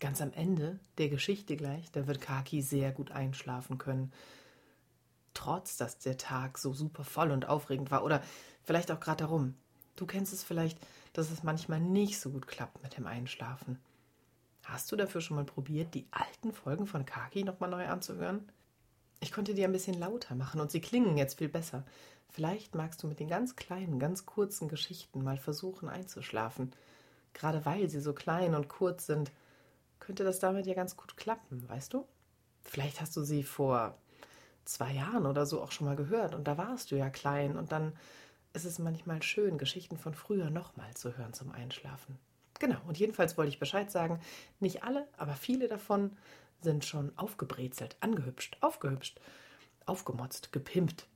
Ganz am Ende der Geschichte gleich, da wird Kaki sehr gut einschlafen können. Trotz, dass der Tag so super voll und aufregend war. Oder vielleicht auch gerade darum. Du kennst es vielleicht, dass es manchmal nicht so gut klappt mit dem Einschlafen. Hast du dafür schon mal probiert, die alten Folgen von Kaki nochmal neu anzuhören? Ich konnte die ein bisschen lauter machen und sie klingen jetzt viel besser. Vielleicht magst du mit den ganz kleinen, ganz kurzen Geschichten mal versuchen einzuschlafen. Gerade weil sie so klein und kurz sind, könnte das damit ja ganz gut klappen, weißt du? Vielleicht hast du sie vor zwei Jahren oder so auch schon mal gehört und da warst du ja klein und dann ist es manchmal schön, Geschichten von früher nochmal zu hören zum Einschlafen. Genau, und jedenfalls wollte ich Bescheid sagen, nicht alle, aber viele davon sind schon aufgebrezelt, angehübscht, aufgehübscht, aufgemotzt, gepimpt.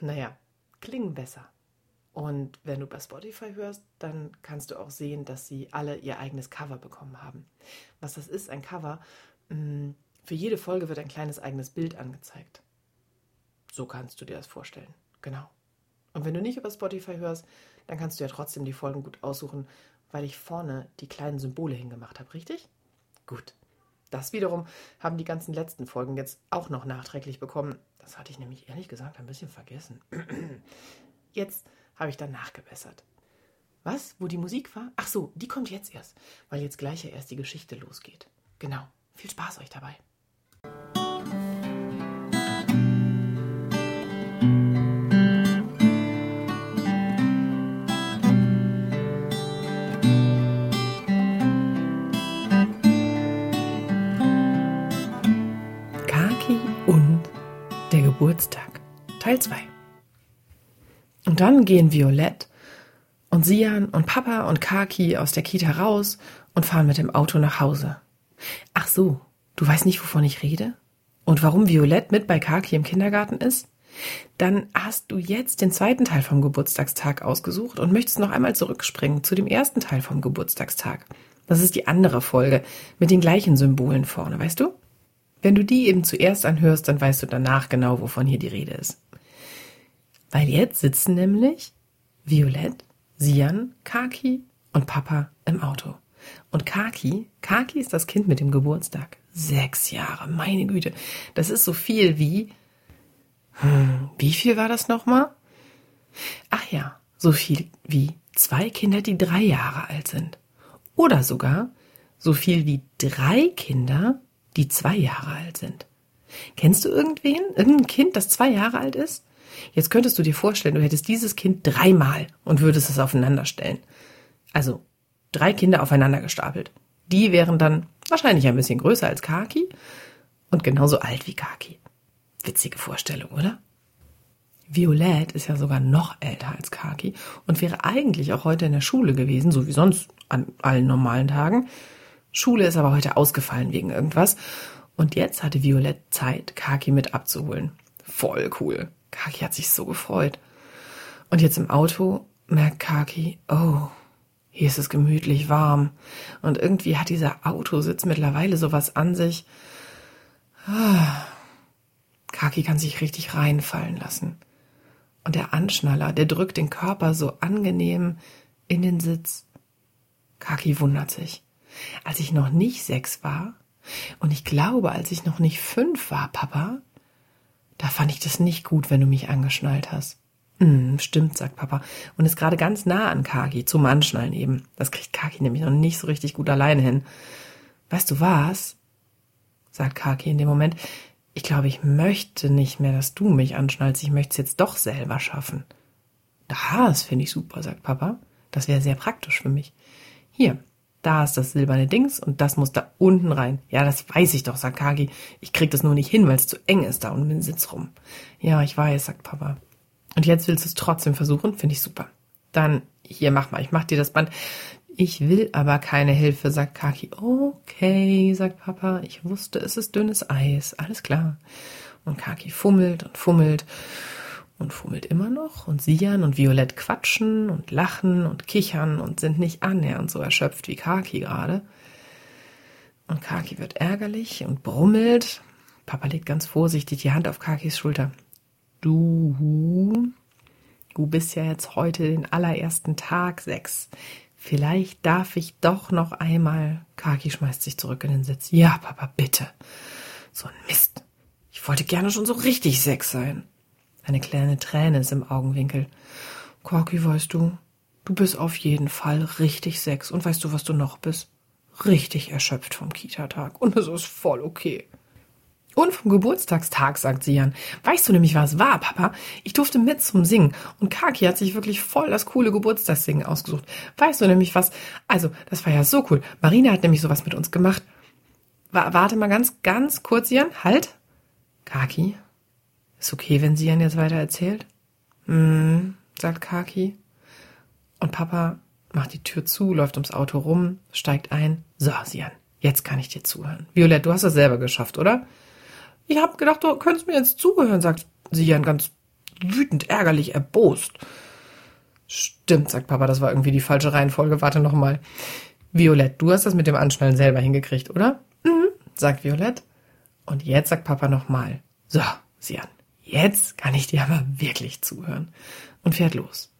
Naja, klingen besser. Und wenn du bei Spotify hörst, dann kannst du auch sehen, dass sie alle ihr eigenes Cover bekommen haben. Was das ist, ein Cover, mm, für jede Folge wird ein kleines eigenes Bild angezeigt. So kannst du dir das vorstellen. Genau. Und wenn du nicht über Spotify hörst, dann kannst du ja trotzdem die Folgen gut aussuchen weil ich vorne die kleinen Symbole hingemacht habe, richtig? Gut. Das wiederum haben die ganzen letzten Folgen jetzt auch noch nachträglich bekommen. Das hatte ich nämlich ehrlich gesagt ein bisschen vergessen. Jetzt habe ich dann nachgebessert. Was? Wo die Musik war? Ach so, die kommt jetzt erst, weil jetzt gleich ja erst die Geschichte losgeht. Genau. Viel Spaß euch dabei. Geburtstag. Teil 2. Und dann gehen Violett und Sian und Papa und Kaki aus der Kita raus und fahren mit dem Auto nach Hause. Ach so, du weißt nicht, wovon ich rede? Und warum Violett mit bei Kaki im Kindergarten ist? Dann hast du jetzt den zweiten Teil vom Geburtstagstag ausgesucht und möchtest noch einmal zurückspringen zu dem ersten Teil vom Geburtstagstag. Das ist die andere Folge mit den gleichen Symbolen vorne, weißt du? Wenn du die eben zuerst anhörst, dann weißt du danach genau, wovon hier die Rede ist. Weil jetzt sitzen nämlich Violett, Sian, Kaki und Papa im Auto. Und Kaki, Kaki ist das Kind mit dem Geburtstag. Sechs Jahre, meine Güte. Das ist so viel wie. Hm, wie viel war das nochmal? Ach ja, so viel wie zwei Kinder, die drei Jahre alt sind. Oder sogar so viel wie drei Kinder, die zwei Jahre alt sind. Kennst du irgendwen? Irgendein Kind, das zwei Jahre alt ist? Jetzt könntest du dir vorstellen, du hättest dieses Kind dreimal und würdest es aufeinander stellen. Also drei Kinder aufeinander gestapelt. Die wären dann wahrscheinlich ein bisschen größer als Kaki und genauso alt wie Kaki. Witzige Vorstellung, oder? Violett ist ja sogar noch älter als Kaki und wäre eigentlich auch heute in der Schule gewesen, so wie sonst an allen normalen Tagen. Schule ist aber heute ausgefallen wegen irgendwas. Und jetzt hatte Violett Zeit, Kaki mit abzuholen. Voll cool. Kaki hat sich so gefreut. Und jetzt im Auto merkt Kaki, oh, hier ist es gemütlich warm. Und irgendwie hat dieser Autositz mittlerweile sowas an sich. Ah. Kaki kann sich richtig reinfallen lassen. Und der Anschnaller, der drückt den Körper so angenehm in den Sitz. Kaki wundert sich als ich noch nicht sechs war, und ich glaube, als ich noch nicht fünf war, Papa, da fand ich das nicht gut, wenn du mich angeschnallt hast. Hm, stimmt, sagt Papa und ist gerade ganz nah an Kaki, zum Anschnallen eben. Das kriegt Kaki nämlich noch nicht so richtig gut alleine hin. Weißt du was? sagt Kaki in dem Moment. Ich glaube, ich möchte nicht mehr, dass du mich anschnallst. Ich möchte es jetzt doch selber schaffen. Das finde ich super, sagt Papa. Das wäre sehr praktisch für mich. Hier, da ist das silberne Dings und das muss da unten rein. Ja, das weiß ich doch, sagt Kagi. Ich krieg das nur nicht hin, weil es zu eng ist da um den Sitz rum. Ja, ich weiß, sagt Papa. Und jetzt willst du es trotzdem versuchen? Finde ich super. Dann, hier, mach mal, ich mach dir das Band. Ich will aber keine Hilfe, sagt Kaki. Okay, sagt Papa. Ich wusste, es ist dünnes Eis. Alles klar. Und Kaki fummelt und fummelt und fummelt immer noch und Sian und Violett quatschen und lachen und kichern und sind nicht annähernd so erschöpft wie Kaki gerade. Und Kaki wird ärgerlich und brummelt. Papa legt ganz vorsichtig die Hand auf Kakis Schulter. Du, du bist ja jetzt heute den allerersten Tag sechs. Vielleicht darf ich doch noch einmal. Kaki schmeißt sich zurück in den Sitz. Ja, Papa, bitte. So ein Mist. Ich wollte gerne schon so richtig Sex sein. Eine kleine Träne ist im Augenwinkel. Kaki, weißt du, du bist auf jeden Fall richtig Sex. Und weißt du, was du noch bist? Richtig erschöpft vom Kita-Tag. Und es ist voll okay. Und vom Geburtstagstag, sagt Sian. Weißt du nämlich, was war, Papa? Ich durfte mit zum Singen. Und Kaki hat sich wirklich voll das coole Geburtstagssingen ausgesucht. Weißt du nämlich was? Also, das war ja so cool. Marina hat nämlich sowas mit uns gemacht. warte mal ganz, ganz kurz, Sian. Halt. Kaki? Ist okay, wenn Sian jetzt weiter erzählt? Hm, sagt Kaki. Und Papa macht die Tür zu, läuft ums Auto rum, steigt ein. So, Sian, jetzt kann ich dir zuhören. Violett, du hast das selber geschafft, oder? Ich hab gedacht, du könntest mir jetzt zuhören, sagt Sian ganz wütend, ärgerlich, erbost. Stimmt, sagt Papa, das war irgendwie die falsche Reihenfolge. Warte noch mal. Violett, du hast das mit dem Anschnallen selber hingekriegt, oder? Mhm, sagt Violett. Und jetzt sagt Papa noch mal. So, Sian, jetzt kann ich dir aber wirklich zuhören. Und fährt los.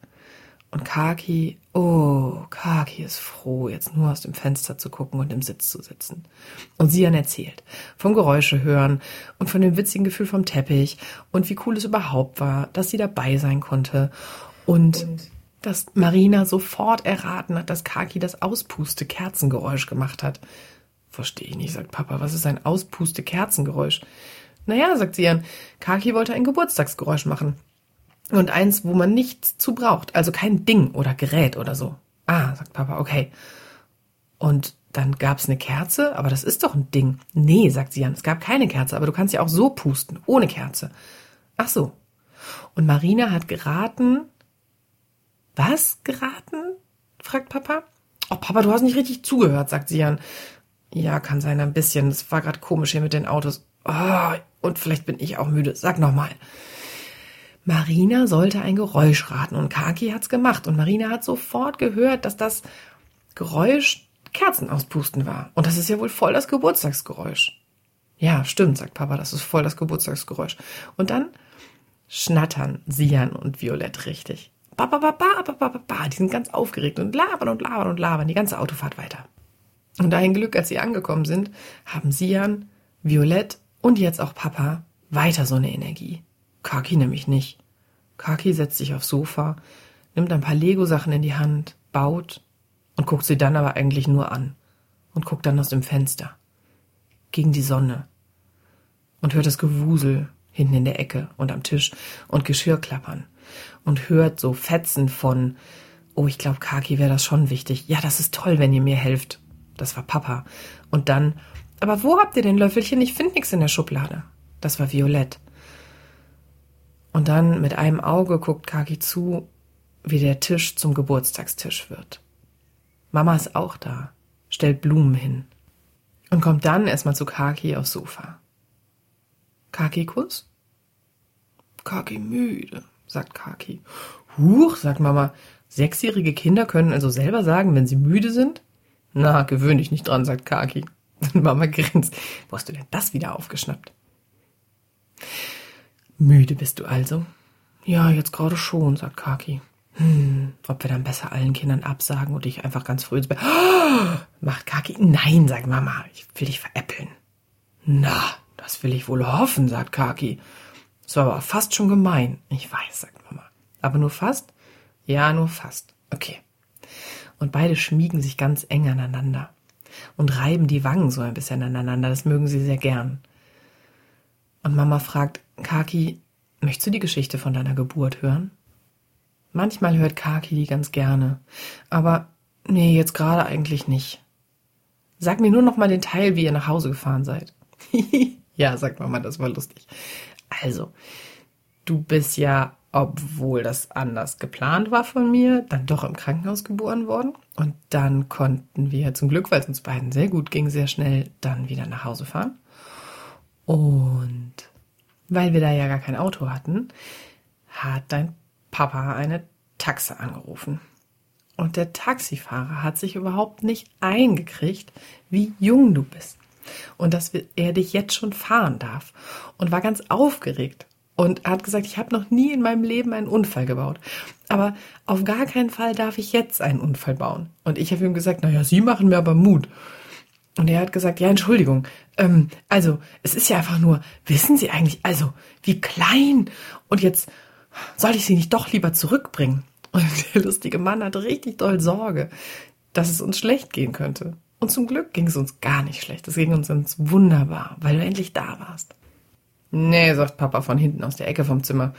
Und Kaki, oh, Kaki ist froh, jetzt nur aus dem Fenster zu gucken und im Sitz zu sitzen. Und Sian erzählt vom Geräusche hören und von dem witzigen Gefühl vom Teppich und wie cool es überhaupt war, dass sie dabei sein konnte und, und dass Marina sofort erraten hat, dass Kaki das Auspuste-Kerzengeräusch gemacht hat. Verstehe ich nicht, sagt Papa. Was ist ein Auspuste-Kerzengeräusch? Naja, sagt Sian, Kaki wollte ein Geburtstagsgeräusch machen. Und eins, wo man nichts zu braucht. Also kein Ding oder Gerät oder so. Ah, sagt Papa, okay. Und dann gab's eine Kerze, aber das ist doch ein Ding. Nee, sagt Sian, es gab keine Kerze, aber du kannst ja auch so pusten, ohne Kerze. Ach so. Und Marina hat geraten. Was geraten? fragt Papa. Oh, Papa, du hast nicht richtig zugehört, sagt Sian. Ja, kann sein, ein bisschen. Das war gerade komisch hier mit den Autos. Oh, und vielleicht bin ich auch müde. Sag nochmal. mal. Marina sollte ein Geräusch raten und Kaki hat's gemacht und Marina hat sofort gehört, dass das Geräusch Kerzen auspusten war. Und das ist ja wohl voll das Geburtstagsgeräusch. Ja, stimmt, sagt Papa, das ist voll das Geburtstagsgeräusch. Und dann schnattern Sian und Violett richtig. Ba, ba, ba, ba, ba, ba, ba. Die sind ganz aufgeregt und labern und labern und labern die ganze Autofahrt weiter. Und ein Glück, als sie angekommen sind, haben Sian, Violett und jetzt auch Papa weiter so eine Energie. Kaki nämlich nicht. Kaki setzt sich aufs Sofa, nimmt ein paar Lego-Sachen in die Hand, baut und guckt sie dann aber eigentlich nur an und guckt dann aus dem Fenster gegen die Sonne und hört das Gewusel hinten in der Ecke und am Tisch und Geschirr klappern und hört so Fetzen von Oh, ich glaube, Kaki wäre das schon wichtig. Ja, das ist toll, wenn ihr mir helft. Das war Papa. Und dann, aber wo habt ihr den Löffelchen? Ich finde nichts in der Schublade. Das war Violett. Und dann mit einem Auge guckt Kaki zu, wie der Tisch zum Geburtstagstisch wird. Mama ist auch da, stellt Blumen hin und kommt dann erstmal zu Kaki aufs Sofa. Kaki Kuss? Kaki müde, sagt Kaki. Huch, sagt Mama. Sechsjährige Kinder können also selber sagen, wenn sie müde sind? Na, gewöhn dich nicht dran, sagt Kaki. Und Mama grinst. Wo hast du denn das wieder aufgeschnappt? Müde bist du also? Ja, jetzt gerade schon, sagt Kaki. Hm, ob wir dann besser allen Kindern absagen und dich einfach ganz früh ins Bett. Oh, macht Kaki. Nein, sagt Mama, ich will dich veräppeln. Na, das will ich wohl hoffen, sagt Kaki. Das war aber fast schon gemein. Ich weiß, sagt Mama. Aber nur fast? Ja, nur fast. Okay. Und beide schmiegen sich ganz eng aneinander und reiben die Wangen so ein bisschen aneinander. Das mögen sie sehr gern. Und Mama fragt, Kaki, möchtest du die Geschichte von deiner Geburt hören? Manchmal hört Kaki die ganz gerne, aber nee, jetzt gerade eigentlich nicht. Sag mir nur noch mal den Teil, wie ihr nach Hause gefahren seid. ja, sagt Mama, das war lustig. Also, du bist ja, obwohl das anders geplant war von mir, dann doch im Krankenhaus geboren worden. Und dann konnten wir zum Glück, weil es uns beiden sehr gut ging, sehr schnell dann wieder nach Hause fahren. Und weil wir da ja gar kein Auto hatten, hat dein Papa eine Taxe angerufen. Und der Taxifahrer hat sich überhaupt nicht eingekriegt, wie jung du bist. Und dass er dich jetzt schon fahren darf. Und war ganz aufgeregt. Und hat gesagt, ich habe noch nie in meinem Leben einen Unfall gebaut. Aber auf gar keinen Fall darf ich jetzt einen Unfall bauen. Und ich habe ihm gesagt, naja, Sie machen mir aber Mut. Und er hat gesagt, ja, Entschuldigung, ähm, also es ist ja einfach nur, wissen Sie eigentlich, also wie klein. Und jetzt soll ich Sie nicht doch lieber zurückbringen? Und der lustige Mann hatte richtig doll Sorge, dass es uns schlecht gehen könnte. Und zum Glück ging es uns gar nicht schlecht. Es ging uns, uns wunderbar, weil du endlich da warst. Nee, sagt Papa von hinten aus der Ecke vom Zimmer.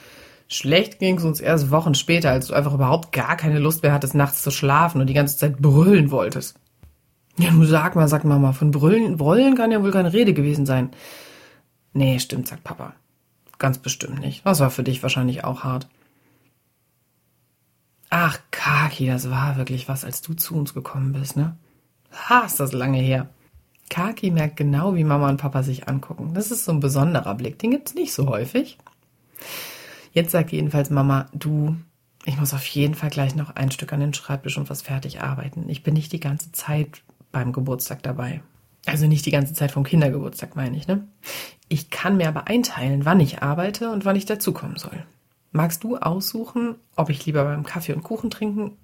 Schlecht ging es uns erst Wochen später, als du einfach überhaupt gar keine Lust mehr hattest, nachts zu schlafen und die ganze Zeit brüllen wolltest. Ja, nun sag mal, sagt Mama, von brüllen, brüllen kann ja wohl keine Rede gewesen sein. Nee, stimmt, sagt Papa. Ganz bestimmt nicht. Das war für dich wahrscheinlich auch hart. Ach, Kaki, das war wirklich was, als du zu uns gekommen bist, ne? Ha, ist das lange her. Kaki merkt genau, wie Mama und Papa sich angucken. Das ist so ein besonderer Blick. Den gibt's nicht so häufig. Jetzt sagt jedenfalls Mama, du, ich muss auf jeden Fall gleich noch ein Stück an den Schreibtisch und was fertig arbeiten. Ich bin nicht die ganze Zeit beim Geburtstag dabei. Also nicht die ganze Zeit vom Kindergeburtstag, meine ich, ne? Ich kann mir aber einteilen, wann ich arbeite und wann ich dazukommen soll. Magst du aussuchen, ob ich lieber beim Kaffee und Kuchen trinken?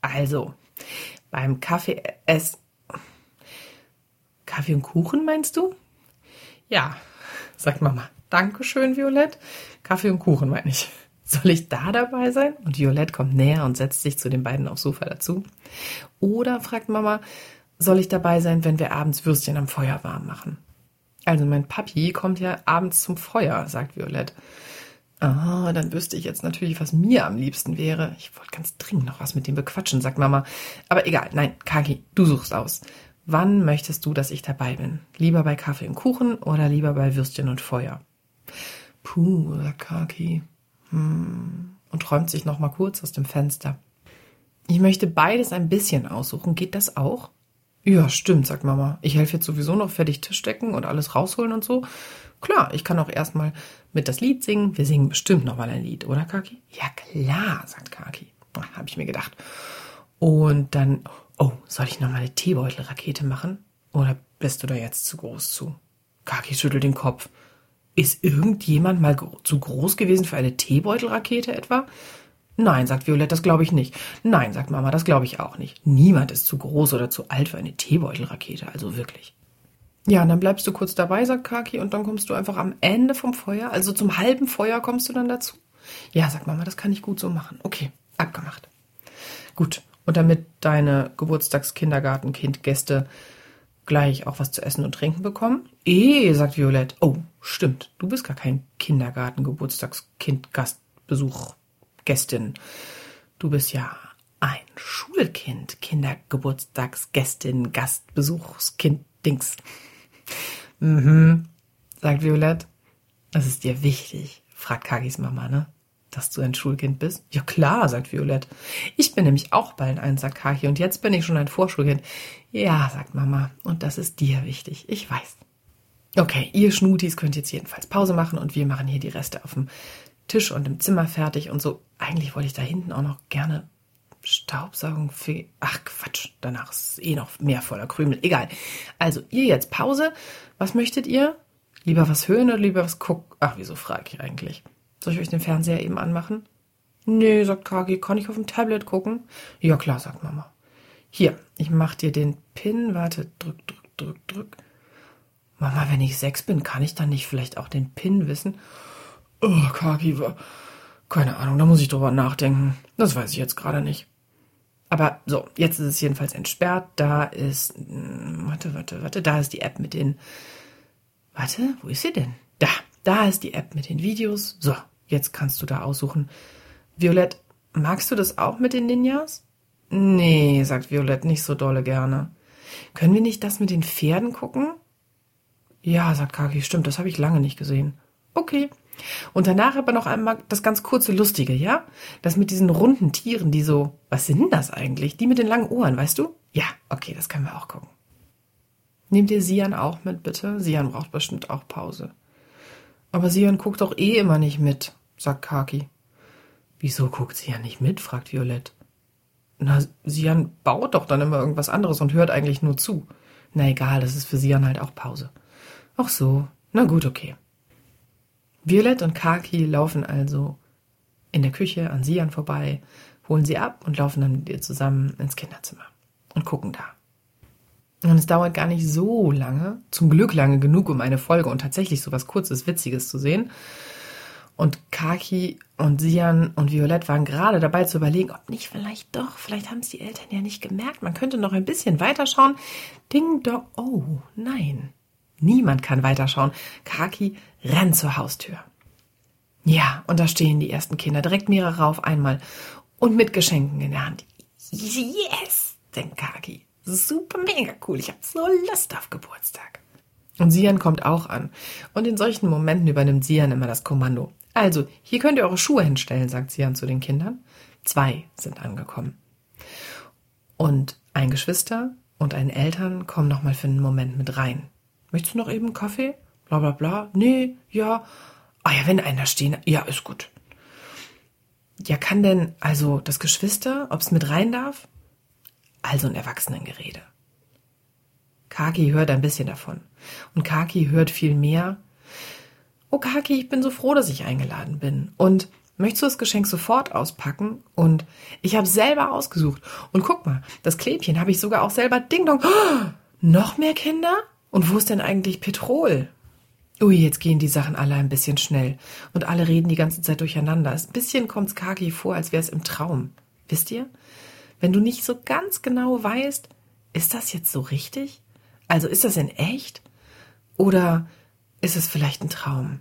Also, beim Kaffee ess. Kaffee und Kuchen meinst du? Ja, sagt Mama. Dankeschön, Violett. Kaffee und Kuchen meine ich. Soll ich da dabei sein? Und Violett kommt näher und setzt sich zu den beiden aufs Sofa dazu. Oder fragt Mama, soll ich dabei sein, wenn wir abends Würstchen am Feuer warm machen? Also mein Papi kommt ja abends zum Feuer, sagt Violett. Ah, dann wüsste ich jetzt natürlich, was mir am liebsten wäre. Ich wollte ganz dringend noch was mit dem bequatschen, sagt Mama. Aber egal, nein, Kaki, du suchst aus. Wann möchtest du, dass ich dabei bin? Lieber bei Kaffee und Kuchen oder lieber bei Würstchen und Feuer? Puh, sagt Kaki. Hm. Und träumt sich noch mal kurz aus dem Fenster. Ich möchte beides ein bisschen aussuchen. Geht das auch? Ja, stimmt, sagt Mama. Ich helfe jetzt sowieso noch fertig Tisch decken und alles rausholen und so. Klar, ich kann auch erstmal mit das Lied singen. Wir singen bestimmt noch mal ein Lied, oder Kaki? Ja, klar, sagt Kaki. Habe ich mir gedacht. Und dann, oh, soll ich noch mal eine Teebeutelrakete machen? Oder bist du da jetzt zu groß zu? Kaki schüttelt den Kopf. Ist irgendjemand mal zu groß gewesen für eine Teebeutelrakete etwa? Nein, sagt Violett, das glaube ich nicht. Nein, sagt Mama, das glaube ich auch nicht. Niemand ist zu groß oder zu alt für eine Teebeutelrakete, also wirklich. Ja, und dann bleibst du kurz dabei, sagt Kaki, und dann kommst du einfach am Ende vom Feuer, also zum halben Feuer kommst du dann dazu. Ja, sagt Mama, das kann ich gut so machen. Okay, abgemacht. Gut, und damit deine Geburtstagskindergartenkind-Gäste gleich auch was zu essen und trinken bekommen? Eh, sagt Violett. Oh, stimmt, du bist gar kein Kindergarten-Geburtstagskind-Gastbesuch Gästin. Du bist ja ein Schulkind, Kindergeburtstagsgästin, Gastbesuchskind, Dings. Mhm, sagt Violett. Das ist dir wichtig, fragt Kagis Mama, ne? Dass du ein Schulkind bist? Ja klar, sagt Violett. Ich bin nämlich auch bald ein, sagt Kaki, und jetzt bin ich schon ein Vorschulkind. Ja, sagt Mama, und das ist dir wichtig, ich weiß. Okay, ihr Schnutis könnt jetzt jedenfalls Pause machen und wir machen hier die Reste auf dem Tisch und im Zimmer fertig und so. Eigentlich wollte ich da hinten auch noch gerne Staubsaugen für. Ach Quatsch, danach ist eh noch mehr voller Krümel. Egal. Also, ihr jetzt Pause. Was möchtet ihr? Lieber was hören oder lieber was gucken? Ach, wieso frage ich eigentlich? Soll ich euch den Fernseher eben anmachen? Nee, sagt Kagi, kann ich auf dem Tablet gucken? Ja, klar, sagt Mama. Hier, ich mach dir den Pin. Warte, drück, drück, drück, drück. Mama, wenn ich sechs bin, kann ich dann nicht vielleicht auch den Pin wissen? Oh, Kaki, keine Ahnung, da muss ich drüber nachdenken. Das weiß ich jetzt gerade nicht. Aber so, jetzt ist es jedenfalls entsperrt. Da ist, hm, warte, warte, warte, da ist die App mit den, warte, wo ist sie denn? Da, da ist die App mit den Videos. So, jetzt kannst du da aussuchen. Violett, magst du das auch mit den Ninjas? Nee, sagt Violett, nicht so dolle gerne. Können wir nicht das mit den Pferden gucken? Ja, sagt Kaki, stimmt, das habe ich lange nicht gesehen. Okay, und danach aber noch einmal das ganz kurze Lustige, ja? Das mit diesen runden Tieren, die so, was sind das eigentlich? Die mit den langen Ohren, weißt du? Ja, okay, das können wir auch gucken. Nehmt ihr Sian auch mit, bitte? Sian braucht bestimmt auch Pause. Aber Sian guckt doch eh immer nicht mit, sagt Kaki. Wieso guckt Sian nicht mit? fragt Violett. Na, Sian baut doch dann immer irgendwas anderes und hört eigentlich nur zu. Na egal, das ist für Sian halt auch Pause. Ach so, na gut, okay. Violett und Kaki laufen also in der Küche an Sian vorbei, holen sie ab und laufen dann mit ihr zusammen ins Kinderzimmer und gucken da. Und es dauert gar nicht so lange, zum Glück lange genug, um eine Folge und tatsächlich so was Kurzes, Witziges zu sehen. Und Kaki und Sian und Violett waren gerade dabei zu überlegen, ob nicht vielleicht doch, vielleicht haben es die Eltern ja nicht gemerkt, man könnte noch ein bisschen weiterschauen. Ding dong, oh nein, niemand kann weiterschauen. Kaki rennt zur Haustür. Ja, und da stehen die ersten Kinder, direkt mehrere auf einmal und mit Geschenken in der Hand. Yes, denkt Kaki. Super mega cool. Ich habe so Lust auf Geburtstag. Und Sian kommt auch an. Und in solchen Momenten übernimmt Sian immer das Kommando. Also, hier könnt ihr eure Schuhe hinstellen, sagt Sian zu den Kindern. Zwei sind angekommen. Und ein Geschwister und ein Eltern kommen nochmal für einen Moment mit rein. Möchtest du noch eben Kaffee? Bla bla bla. Nee, ja. Ah ja, wenn einer stehen. Ja, ist gut. Ja, kann denn also das Geschwister, ob's mit rein darf? Also ein Erwachsenengerede. Kaki hört ein bisschen davon. Und Kaki hört viel mehr. Oh Kaki, ich bin so froh, dass ich eingeladen bin. Und möchtest du das Geschenk sofort auspacken? Und ich habe selber ausgesucht. Und guck mal, das Klebchen habe ich sogar auch selber Ding Dong. Oh, noch mehr Kinder? Und wo ist denn eigentlich Petrol? Ui, jetzt gehen die Sachen alle ein bisschen schnell. Und alle reden die ganze Zeit durcheinander. Ein bisschen kommt's Kaki vor, als wäre es im Traum. Wisst ihr? Wenn du nicht so ganz genau weißt, ist das jetzt so richtig? Also ist das in echt? Oder ist es vielleicht ein Traum?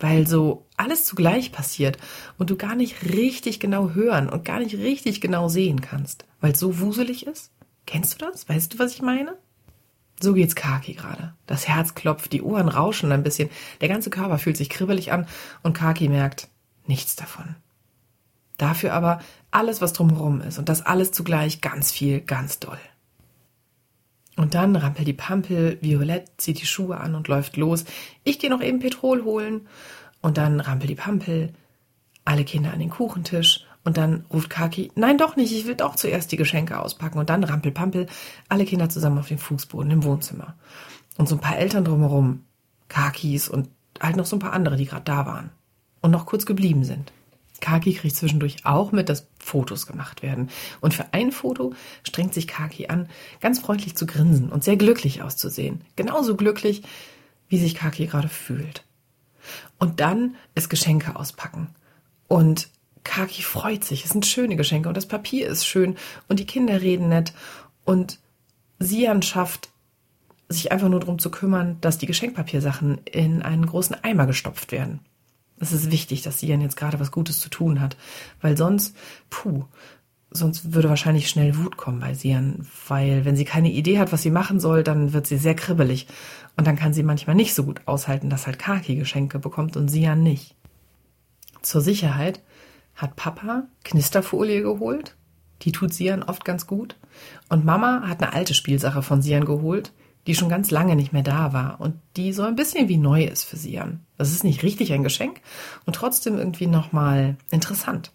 Weil so alles zugleich passiert und du gar nicht richtig genau hören und gar nicht richtig genau sehen kannst, weil es so wuselig ist? Kennst du das? Weißt du, was ich meine? So geht's Kaki gerade. Das Herz klopft, die Ohren rauschen ein bisschen, der ganze Körper fühlt sich kribbelig an und Kaki merkt nichts davon. Dafür aber alles, was drumherum ist und das alles zugleich ganz viel, ganz doll. Und dann rampelt die Pampel, Violett zieht die Schuhe an und läuft los. Ich gehe noch eben Petrol holen. Und dann rampelt die Pampel, alle Kinder an den Kuchentisch. Und dann ruft Kaki, nein doch nicht, ich will doch zuerst die Geschenke auspacken. Und dann rampelt Pampel, alle Kinder zusammen auf dem Fußboden im Wohnzimmer. Und so ein paar Eltern drumherum, Kakis und halt noch so ein paar andere, die gerade da waren. Und noch kurz geblieben sind. Kaki kriegt zwischendurch auch mit, dass Fotos gemacht werden. Und für ein Foto strengt sich Kaki an, ganz freundlich zu grinsen und sehr glücklich auszusehen. Genauso glücklich, wie sich Kaki gerade fühlt. Und dann ist Geschenke auspacken. Und Kaki freut sich. Es sind schöne Geschenke und das Papier ist schön und die Kinder reden nett. Und Sian schafft, sich einfach nur darum zu kümmern, dass die Geschenkpapiersachen in einen großen Eimer gestopft werden. Es ist wichtig, dass Sian jetzt gerade was Gutes zu tun hat, weil sonst, puh, sonst würde wahrscheinlich schnell Wut kommen bei Sian, weil wenn sie keine Idee hat, was sie machen soll, dann wird sie sehr kribbelig. Und dann kann sie manchmal nicht so gut aushalten, dass halt Kaki Geschenke bekommt und Sian nicht. Zur Sicherheit hat Papa Knisterfolie geholt, die tut Sian oft ganz gut. Und Mama hat eine alte Spielsache von Sian geholt, die schon ganz lange nicht mehr da war und die so ein bisschen wie neu ist für Sian. Das ist nicht richtig ein Geschenk und trotzdem irgendwie nochmal interessant.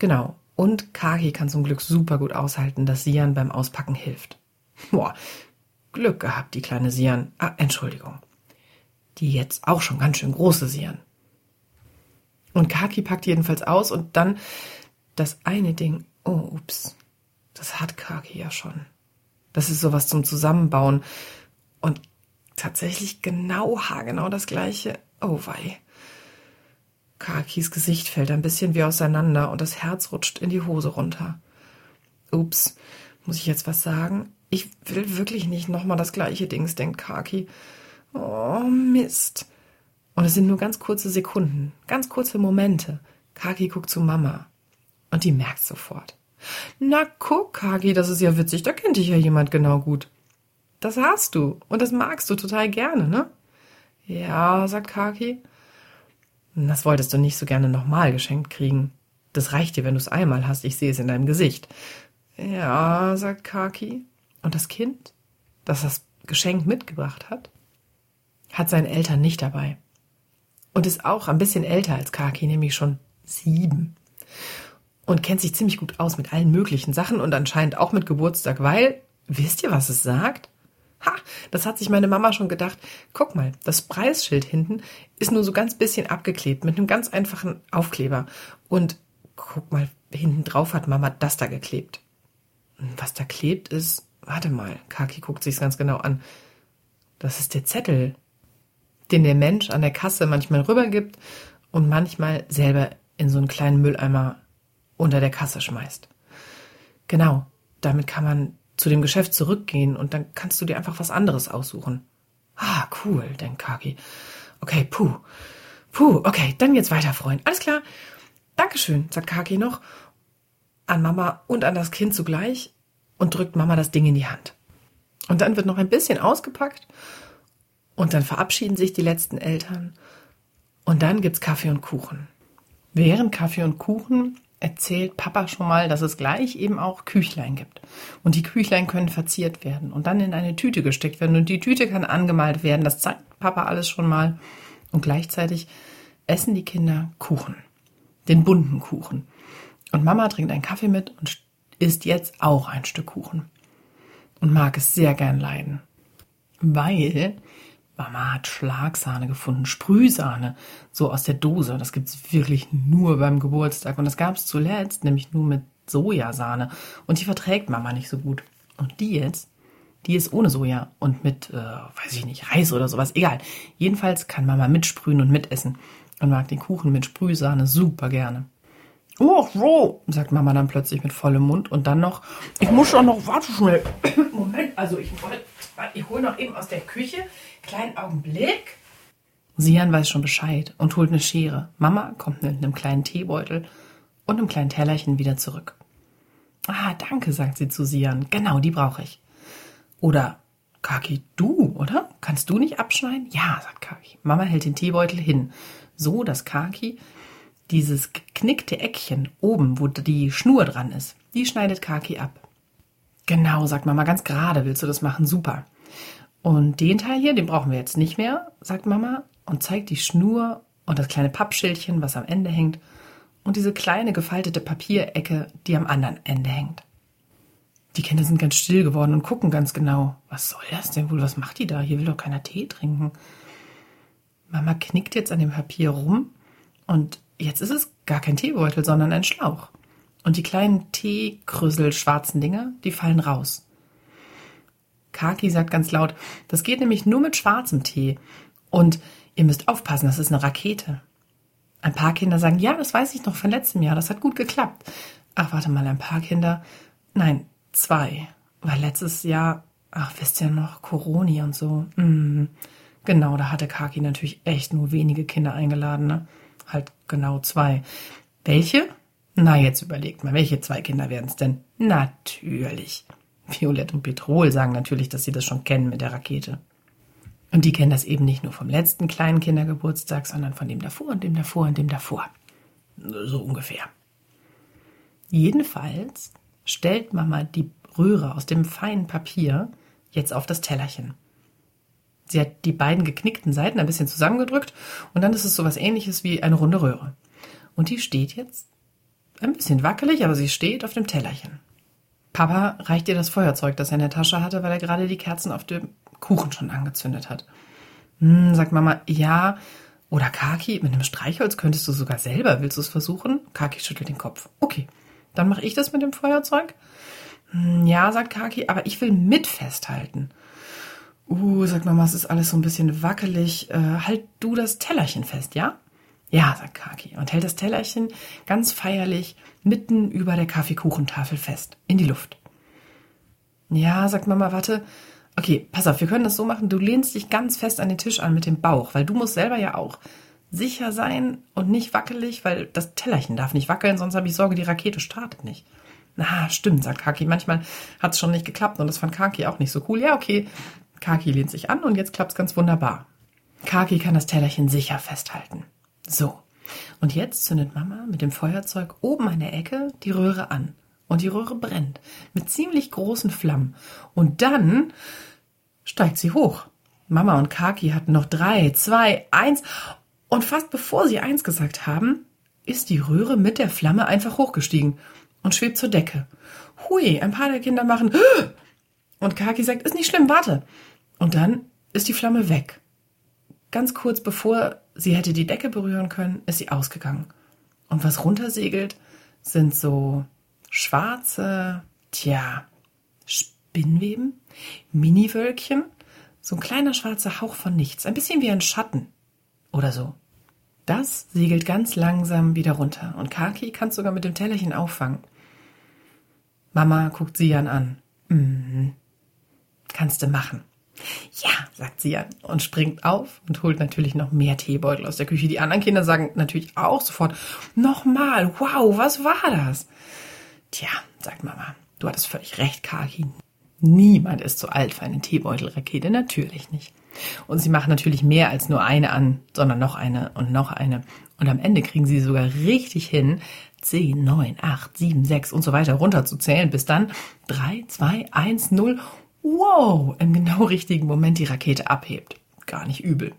Genau. Und Kaki kann zum Glück super gut aushalten, dass Sian beim Auspacken hilft. Boah, Glück gehabt, die kleine Sian. Ah, Entschuldigung. Die jetzt auch schon ganz schön große Sian. Und Kaki packt jedenfalls aus und dann das eine Ding. Oh, ups. Das hat Kaki ja schon. Das ist sowas zum Zusammenbauen. Und tatsächlich genau haargenau das gleiche. Oh wei. Kakis Gesicht fällt ein bisschen wie auseinander und das Herz rutscht in die Hose runter. Ups, muss ich jetzt was sagen? Ich will wirklich nicht nochmal das gleiche Dings, denkt Kaki. Oh, Mist. Und es sind nur ganz kurze Sekunden, ganz kurze Momente. Kaki guckt zu Mama. Und die merkt sofort. Na guck, Kagi, das ist ja witzig, da kennt dich ja jemand genau gut. Das hast du und das magst du total gerne, ne? Ja, sagt Kaki. Das wolltest du nicht so gerne nochmal geschenkt kriegen. Das reicht dir, wenn du es einmal hast, ich sehe es in deinem Gesicht. Ja, sagt Kaki. Und das Kind, das das Geschenk mitgebracht hat, hat seine Eltern nicht dabei. Und ist auch ein bisschen älter als Kaki, nämlich schon sieben und kennt sich ziemlich gut aus mit allen möglichen Sachen und anscheinend auch mit Geburtstag, weil, wisst ihr, was es sagt? Ha, das hat sich meine Mama schon gedacht. Guck mal, das Preisschild hinten ist nur so ganz bisschen abgeklebt mit einem ganz einfachen Aufkleber. Und guck mal, hinten drauf hat Mama das da geklebt. Was da klebt ist, warte mal, Kaki guckt sich's ganz genau an. Das ist der Zettel, den der Mensch an der Kasse manchmal rübergibt und manchmal selber in so einen kleinen Mülleimer unter der Kasse schmeißt. Genau, damit kann man zu dem Geschäft zurückgehen und dann kannst du dir einfach was anderes aussuchen. Ah, cool, denkt Kaki. Okay, puh. Puh, okay, dann geht's weiter, Freund. Alles klar. Dankeschön, sagt Kaki noch an Mama und an das Kind zugleich und drückt Mama das Ding in die Hand. Und dann wird noch ein bisschen ausgepackt und dann verabschieden sich die letzten Eltern und dann gibt's Kaffee und Kuchen. Während Kaffee und Kuchen erzählt Papa schon mal, dass es gleich eben auch Küchlein gibt. Und die Küchlein können verziert werden und dann in eine Tüte gesteckt werden. Und die Tüte kann angemalt werden. Das zeigt Papa alles schon mal. Und gleichzeitig essen die Kinder Kuchen. Den bunten Kuchen. Und Mama trinkt einen Kaffee mit und isst jetzt auch ein Stück Kuchen. Und mag es sehr gern leiden. Weil Mama hat Schlagsahne gefunden, Sprühsahne, so aus der Dose. Das gibt's wirklich nur beim Geburtstag. Und das gab's zuletzt, nämlich nur mit Sojasahne. Und die verträgt Mama nicht so gut. Und die jetzt, die ist ohne Soja und mit, äh, weiß ich nicht, Reis oder sowas. Egal. Jedenfalls kann Mama mitsprühen und mitessen. Und mag den Kuchen mit Sprühsahne super gerne. Oh, so, sagt Mama dann plötzlich mit vollem Mund und dann noch, ich muss schon noch, warte schnell. Moment, also ich wollte, ich hole noch eben aus der Küche, kleinen Augenblick. Sian weiß schon Bescheid und holt eine Schere. Mama kommt mit einem kleinen Teebeutel und einem kleinen Tellerchen wieder zurück. Ah, danke, sagt sie zu Sian. Genau, die brauche ich. Oder, Kaki, du, oder? Kannst du nicht abschneiden? Ja, sagt Kaki. Mama hält den Teebeutel hin, so dass Kaki dieses geknickte Eckchen oben, wo die Schnur dran ist, die schneidet Kaki ab. Genau, sagt Mama, ganz gerade willst du das machen, super. Und den Teil hier, den brauchen wir jetzt nicht mehr, sagt Mama und zeigt die Schnur und das kleine Pappschildchen, was am Ende hängt, und diese kleine gefaltete Papierecke, die am anderen Ende hängt. Die Kinder sind ganz still geworden und gucken ganz genau. Was soll das denn wohl? Was macht die da? Hier will doch keiner Tee trinken. Mama knickt jetzt an dem Papier rum und Jetzt ist es gar kein Teebeutel, sondern ein Schlauch. Und die kleinen Teekrüssel schwarzen Dinger, die fallen raus. Kaki sagt ganz laut, das geht nämlich nur mit schwarzem Tee. Und ihr müsst aufpassen, das ist eine Rakete. Ein paar Kinder sagen, ja, das weiß ich noch von letztem Jahr, das hat gut geklappt. Ach, warte mal, ein paar Kinder. Nein, zwei. Weil letztes Jahr, ach, wisst ihr noch, Coroni und so. Mm, genau, da hatte Kaki natürlich echt nur wenige Kinder eingeladen, ne? halt genau zwei. Welche? Na, jetzt überlegt mal, welche zwei Kinder werden es denn? Natürlich. Violett und Petrol sagen natürlich, dass sie das schon kennen mit der Rakete. Und die kennen das eben nicht nur vom letzten kleinen Kindergeburtstag, sondern von dem davor und dem davor und dem davor. So ungefähr. Jedenfalls stellt Mama die Röhre aus dem feinen Papier jetzt auf das Tellerchen. Sie hat die beiden geknickten Seiten ein bisschen zusammengedrückt und dann ist es so was ähnliches wie eine runde Röhre. Und die steht jetzt ein bisschen wackelig, aber sie steht auf dem Tellerchen. Papa reicht ihr das Feuerzeug, das er in der Tasche hatte, weil er gerade die Kerzen auf dem Kuchen schon angezündet hat. Hm, sagt Mama, ja. Oder Kaki, mit einem Streichholz könntest du sogar selber. Willst du es versuchen? Kaki schüttelt den Kopf. Okay, dann mache ich das mit dem Feuerzeug. Hm, ja, sagt Kaki, aber ich will mit festhalten. Uh, sagt Mama, es ist alles so ein bisschen wackelig. Äh, halt du das Tellerchen fest, ja? Ja, sagt Kaki und hält das Tellerchen ganz feierlich mitten über der Kaffeekuchentafel fest, in die Luft. Ja, sagt Mama, warte. Okay, pass auf, wir können das so machen. Du lehnst dich ganz fest an den Tisch an mit dem Bauch, weil du musst selber ja auch sicher sein und nicht wackelig, weil das Tellerchen darf nicht wackeln, sonst habe ich Sorge, die Rakete startet nicht. Na, stimmt, sagt Kaki. Manchmal hat es schon nicht geklappt und das fand Kaki auch nicht so cool. Ja, okay, Kaki lehnt sich an und jetzt klappt's ganz wunderbar. Kaki kann das Tellerchen sicher festhalten. So. Und jetzt zündet Mama mit dem Feuerzeug oben an der Ecke die Röhre an. Und die Röhre brennt mit ziemlich großen Flammen. Und dann steigt sie hoch. Mama und Kaki hatten noch drei, zwei, eins. Und fast bevor sie eins gesagt haben, ist die Röhre mit der Flamme einfach hochgestiegen und schwebt zur Decke. Hui, ein paar der Kinder machen Und Kaki sagt, ist nicht schlimm, warte. Und dann ist die Flamme weg. Ganz kurz bevor sie hätte die Decke berühren können, ist sie ausgegangen. Und was runtersegelt, sind so schwarze, tja, Spinnweben, Miniwölkchen, so ein kleiner schwarzer Hauch von nichts, ein bisschen wie ein Schatten oder so. Das segelt ganz langsam wieder runter und Kaki kann es sogar mit dem Tellerchen auffangen. Mama guckt Sian an. Mhm. Kannst du machen. Ja, sagt Sian und springt auf und holt natürlich noch mehr Teebeutel aus der Küche. Die anderen Kinder sagen natürlich auch sofort, nochmal, wow, was war das? Tja, sagt Mama, du hattest völlig recht, Kaki. Niemand ist zu alt für eine Teebeutelrakete, natürlich nicht. Und sie machen natürlich mehr als nur eine an, sondern noch eine und noch eine. Und am Ende kriegen sie sogar richtig hin, 10, 9, 8, 7, 6 und so weiter runterzuzählen, bis dann 3, 2, 1, 0 wow, im genau richtigen Moment die Rakete abhebt. Gar nicht übel.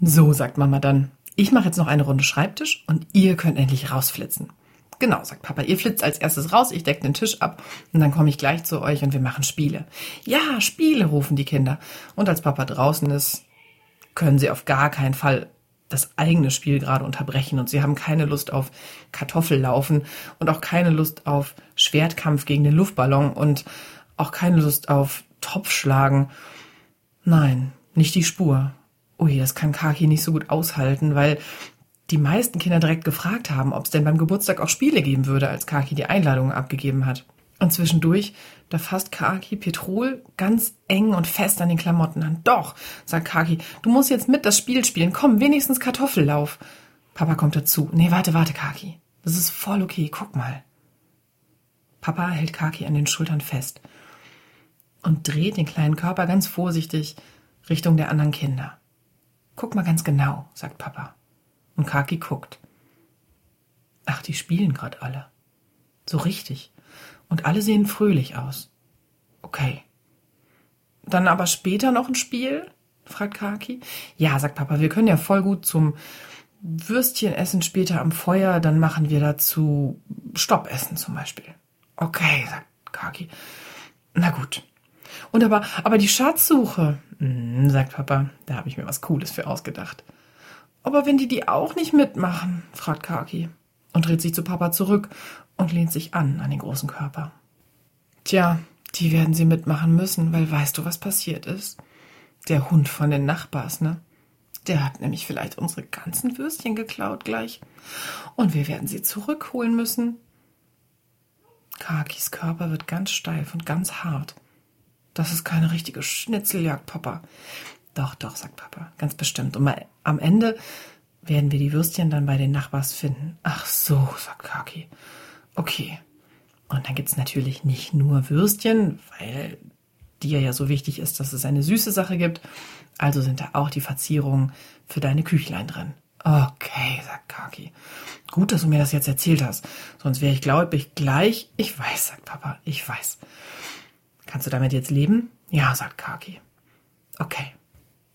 So, sagt Mama dann, ich mache jetzt noch eine Runde Schreibtisch und ihr könnt endlich rausflitzen. Genau, sagt Papa, ihr flitzt als erstes raus, ich decke den Tisch ab und dann komme ich gleich zu euch und wir machen Spiele. Ja, Spiele, rufen die Kinder. Und als Papa draußen ist, können sie auf gar keinen Fall das eigene Spiel gerade unterbrechen und sie haben keine Lust auf Kartoffellaufen und auch keine Lust auf Schwertkampf gegen den Luftballon und auch keine Lust auf Topfschlagen. Nein, nicht die Spur. Ui, das kann Kaki nicht so gut aushalten, weil die meisten Kinder direkt gefragt haben, ob es denn beim Geburtstag auch Spiele geben würde, als Kaki die Einladung abgegeben hat. Und zwischendurch, da fasst Kaki Petrol ganz eng und fest an den Klamotten an. Doch, sagt Kaki, du musst jetzt mit das Spiel spielen. Komm, wenigstens Kartoffellauf. Papa kommt dazu. Nee, warte, warte, Kaki. Das ist voll okay, guck mal. Papa hält Kaki an den Schultern fest und dreht den kleinen Körper ganz vorsichtig Richtung der anderen Kinder. Guck mal ganz genau, sagt Papa. Und Kaki guckt. Ach, die spielen gerade alle. So richtig. Und alle sehen fröhlich aus. Okay. Dann aber später noch ein Spiel? fragt Kaki. Ja, sagt Papa, wir können ja voll gut zum Würstchen essen später am Feuer, dann machen wir dazu Stoppessen zum Beispiel. Okay, sagt Kaki. Na gut. Und aber, aber die Schatzsuche, hm, sagt Papa, da habe ich mir was Cooles für ausgedacht. Aber wenn die die auch nicht mitmachen, fragt Kaki und dreht sich zu Papa zurück und lehnt sich an an den großen Körper. Tja, die werden sie mitmachen müssen, weil weißt du, was passiert ist? Der Hund von den Nachbars, ne? Der hat nämlich vielleicht unsere ganzen Würstchen geklaut gleich. Und wir werden sie zurückholen müssen. Kakis Körper wird ganz steif und ganz hart. Das ist keine richtige Schnitzeljagd, Papa. Doch, doch, sagt Papa, ganz bestimmt. Und mal, am Ende werden wir die Würstchen dann bei den Nachbars finden. Ach so, sagt Kaki. Okay. Und dann gibt's natürlich nicht nur Würstchen, weil dir ja so wichtig ist, dass es eine süße Sache gibt. Also sind da auch die Verzierungen für deine Küchlein drin. Okay, sagt Kaki. Gut, dass du mir das jetzt erzählt hast. Sonst wäre ich, glaube ich, gleich. Ich weiß, sagt Papa, ich weiß. Kannst du damit jetzt leben? Ja, sagt Kaki. Okay.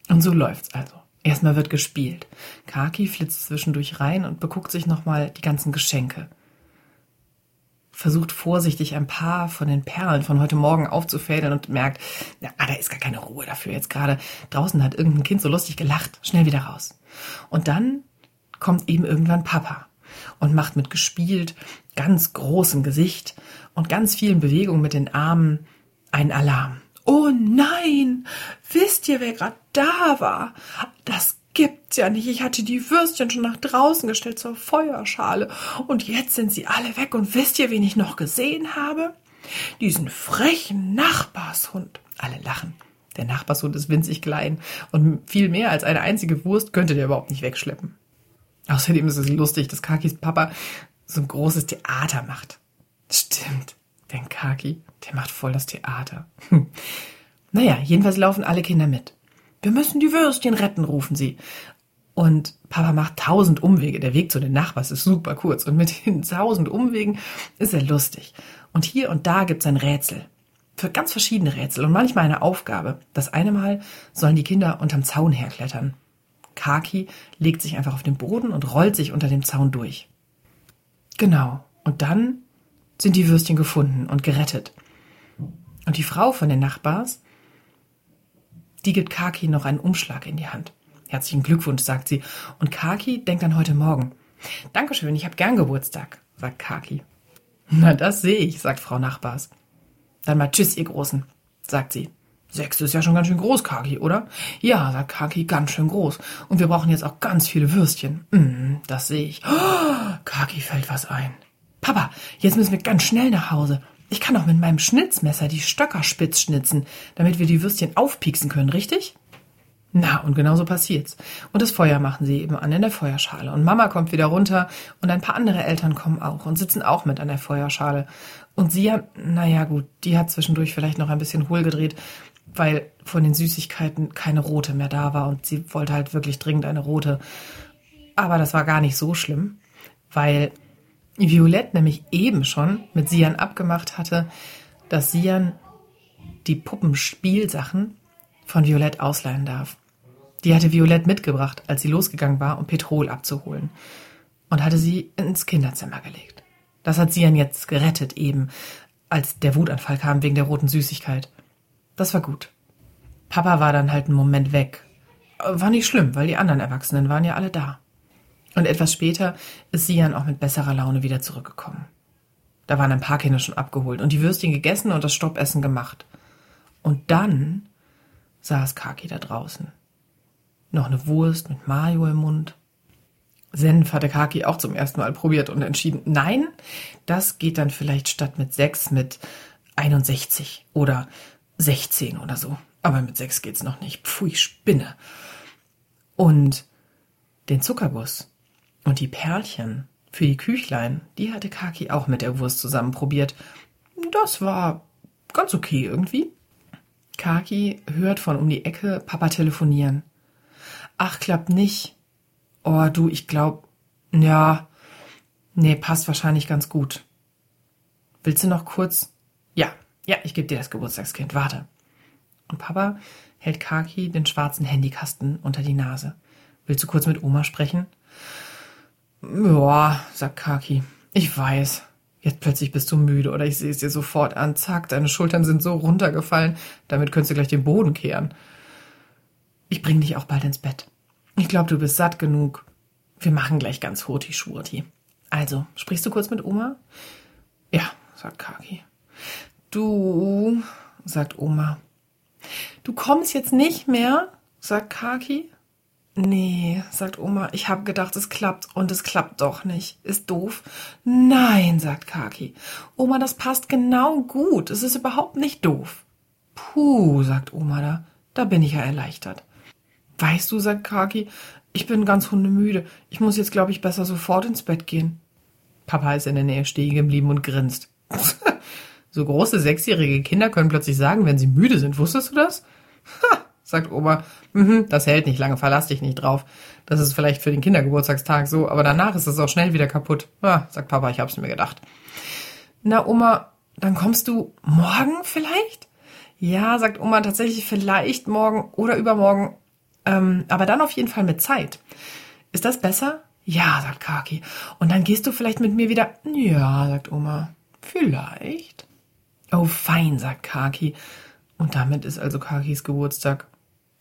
Und so läuft's also. Erstmal wird gespielt. Kaki flitzt zwischendurch rein und beguckt sich nochmal die ganzen Geschenke. Versucht vorsichtig ein paar von den Perlen von heute Morgen aufzufädeln und merkt, na, da ist gar keine Ruhe dafür. Jetzt gerade draußen hat irgendein Kind so lustig gelacht. Schnell wieder raus. Und dann kommt eben irgendwann Papa und macht mit gespielt, ganz großem Gesicht und ganz vielen Bewegungen mit den Armen ein Alarm. Oh nein! Wisst ihr, wer gerade da war? Das gibt's ja nicht. Ich hatte die Würstchen schon nach draußen gestellt zur Feuerschale. Und jetzt sind sie alle weg. Und wisst ihr, wen ich noch gesehen habe? Diesen frechen Nachbarshund. Alle lachen. Der Nachbarshund ist winzig klein und viel mehr als eine einzige Wurst könnte der überhaupt nicht wegschleppen. Außerdem ist es lustig, dass Kakis Papa so ein großes Theater macht. Stimmt, denkt Kaki. Der macht voll das Theater. Hm. Naja, jedenfalls laufen alle Kinder mit. Wir müssen die Würstchen retten, rufen sie. Und Papa macht tausend Umwege. Der Weg zu den Nachbars ist super kurz. Und mit den tausend Umwegen ist er lustig. Und hier und da gibt's ein Rätsel. Für ganz verschiedene Rätsel und manchmal eine Aufgabe. Das eine Mal sollen die Kinder unterm Zaun herklettern. Kaki legt sich einfach auf den Boden und rollt sich unter dem Zaun durch. Genau. Und dann sind die Würstchen gefunden und gerettet. Und die Frau von den Nachbars, die gibt Kaki noch einen Umschlag in die Hand. Herzlichen Glückwunsch, sagt sie. Und Kaki denkt an heute Morgen. Dankeschön, ich habe gern Geburtstag, sagt Kaki. Na, das sehe ich, sagt Frau Nachbars. Dann mal Tschüss, ihr Großen, sagt sie. Sechs ist ja schon ganz schön groß, Kaki, oder? Ja, sagt Kaki, ganz schön groß. Und wir brauchen jetzt auch ganz viele Würstchen. Mm, das sehe ich. Oh, Kaki fällt was ein. Papa, jetzt müssen wir ganz schnell nach Hause. Ich kann auch mit meinem Schnitzmesser die Stöcker spitz schnitzen, damit wir die Würstchen aufpieksen können, richtig? Na, und genau so passiert's. Und das Feuer machen sie eben an in der Feuerschale. Und Mama kommt wieder runter und ein paar andere Eltern kommen auch und sitzen auch mit an der Feuerschale. Und sie, naja gut, die hat zwischendurch vielleicht noch ein bisschen hohl gedreht, weil von den Süßigkeiten keine rote mehr da war und sie wollte halt wirklich dringend eine rote. Aber das war gar nicht so schlimm, weil Violette nämlich eben schon mit Sian abgemacht hatte, dass Sian die Puppenspielsachen von Violette ausleihen darf. Die hatte Violette mitgebracht, als sie losgegangen war, um Petrol abzuholen. Und hatte sie ins Kinderzimmer gelegt. Das hat Sian jetzt gerettet, eben, als der Wutanfall kam wegen der roten Süßigkeit. Das war gut. Papa war dann halt einen Moment weg. War nicht schlimm, weil die anderen Erwachsenen waren ja alle da. Und etwas später ist Sian auch mit besserer Laune wieder zurückgekommen. Da waren ein paar Kinder schon abgeholt und die Würstchen gegessen und das Stoppessen gemacht. Und dann saß Kaki da draußen. Noch eine Wurst mit Mayo im Mund. Senf hatte Kaki auch zum ersten Mal probiert und entschieden, nein, das geht dann vielleicht statt mit sechs mit 61 oder 16 oder so. Aber mit sechs geht's noch nicht. Pfui, Spinne. Und den Zuckerguss und die Perlchen für die Küchlein, die hatte Kaki auch mit der Wurst zusammen probiert. Das war ganz okay irgendwie. Kaki hört von um die Ecke Papa telefonieren. Ach, klappt nicht. Oh, du, ich glaub, ja, nee, passt wahrscheinlich ganz gut. Willst du noch kurz? Ja, ja, ich gebe dir das Geburtstagskind, warte. Und Papa hält Kaki den schwarzen Handykasten unter die Nase. Willst du kurz mit Oma sprechen? Ja, sagt Kaki. Ich weiß. Jetzt plötzlich bist du müde oder ich sehe es dir sofort an. Zack, deine Schultern sind so runtergefallen. Damit könntest du gleich den Boden kehren. Ich bring dich auch bald ins Bett. Ich glaube, du bist satt genug. Wir machen gleich ganz hurti-schurti. Also, sprichst du kurz mit Oma? Ja, sagt Kaki. Du, sagt Oma. Du kommst jetzt nicht mehr, sagt Kaki. Nee, sagt Oma, ich habe gedacht, es klappt und es klappt doch nicht. Ist doof. Nein, sagt Kaki. Oma, das passt genau gut. Es ist überhaupt nicht doof. Puh, sagt Oma da. Da bin ich ja erleichtert. Weißt du, sagt Kaki, ich bin ganz hundemüde. Ich muss jetzt, glaube ich, besser sofort ins Bett gehen. Papa ist in der Nähe stehen geblieben und grinst. So große sechsjährige Kinder können plötzlich sagen, wenn sie müde sind. Wusstest du das? Ha, sagt Oma. Mhm, das hält nicht lange, verlass dich nicht drauf. Das ist vielleicht für den Kindergeburtstagstag so, aber danach ist es auch schnell wieder kaputt. Ah, sagt Papa, ich hab's mir gedacht. Na, Oma, dann kommst du morgen vielleicht? Ja, sagt Oma, tatsächlich vielleicht morgen oder übermorgen. Ähm, aber dann auf jeden Fall mit Zeit. Ist das besser? Ja, sagt Kaki. Und dann gehst du vielleicht mit mir wieder? Ja, sagt Oma. Vielleicht. Oh, fein, sagt Kaki. Und damit ist also Kakis Geburtstag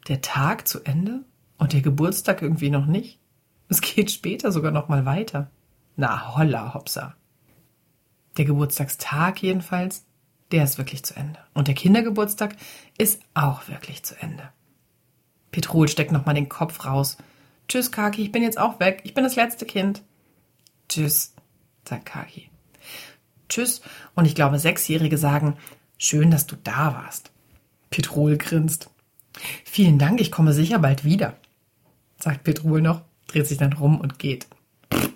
der Tag zu Ende und der Geburtstag irgendwie noch nicht. Es geht später sogar noch mal weiter. Na, holla, hopsa. Der Geburtstagstag jedenfalls, der ist wirklich zu Ende. Und der Kindergeburtstag ist auch wirklich zu Ende. Petrol steckt noch mal den Kopf raus. Tschüss, Kaki, ich bin jetzt auch weg. Ich bin das letzte Kind. Tschüss, sagt Kaki. Tschüss. Und ich glaube, Sechsjährige sagen, schön, dass du da warst. Petrol grinst. Vielen Dank, ich komme sicher bald wieder, sagt Petrol noch, dreht sich dann rum und geht. Pff,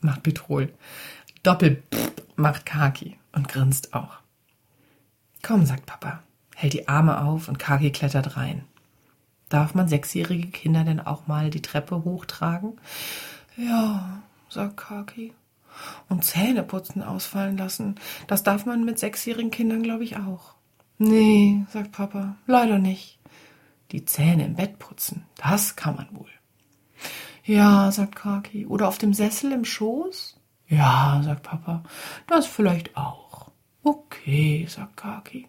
macht Petrol. Doppel pff, macht Kaki und grinst auch. Komm, sagt Papa, hält die Arme auf und Kaki klettert rein. Darf man sechsjährige Kinder denn auch mal die Treppe hochtragen? Ja, sagt Kaki. Und Zähneputzen ausfallen lassen, das darf man mit sechsjährigen Kindern, glaube ich, auch. Nee, sagt Papa, leider nicht. Die Zähne im Bett putzen, das kann man wohl. Ja, sagt Kaki, oder auf dem Sessel im Schoß? Ja, sagt Papa, das vielleicht auch. Okay, sagt Kaki.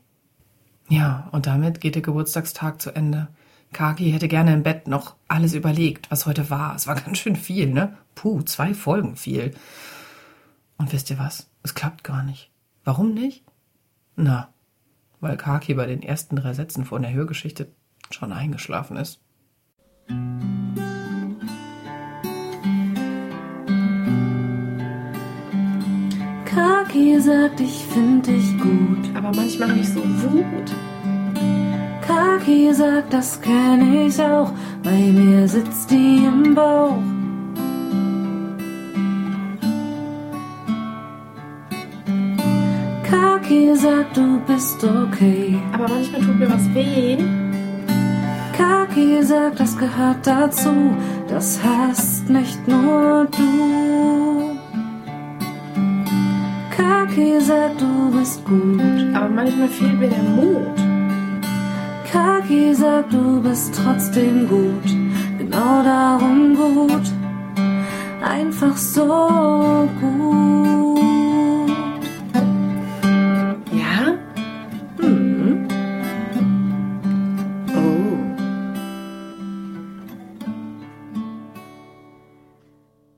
Ja, und damit geht der Geburtstagstag zu Ende. Kaki hätte gerne im Bett noch alles überlegt, was heute war. Es war ganz schön viel, ne? Puh, zwei Folgen viel. Und wisst ihr was? Es klappt gar nicht. Warum nicht? Na, weil Kaki bei den ersten drei Sätzen von der Hörgeschichte schon eingeschlafen ist. Kaki sagt, ich find dich gut. Aber manchmal habe ich so Wut. Kaki sagt, das kenn ich auch. Bei mir sitzt die im Bauch. Kaki sagt, du bist okay. Aber manchmal tut mir was weh. Kaki sagt, das gehört dazu. Das hast nicht nur du. Kaki sagt, du bist gut. Aber manchmal fehlt mir der Mut. Kaki sagt, du bist trotzdem gut. Genau darum gut. Einfach so gut.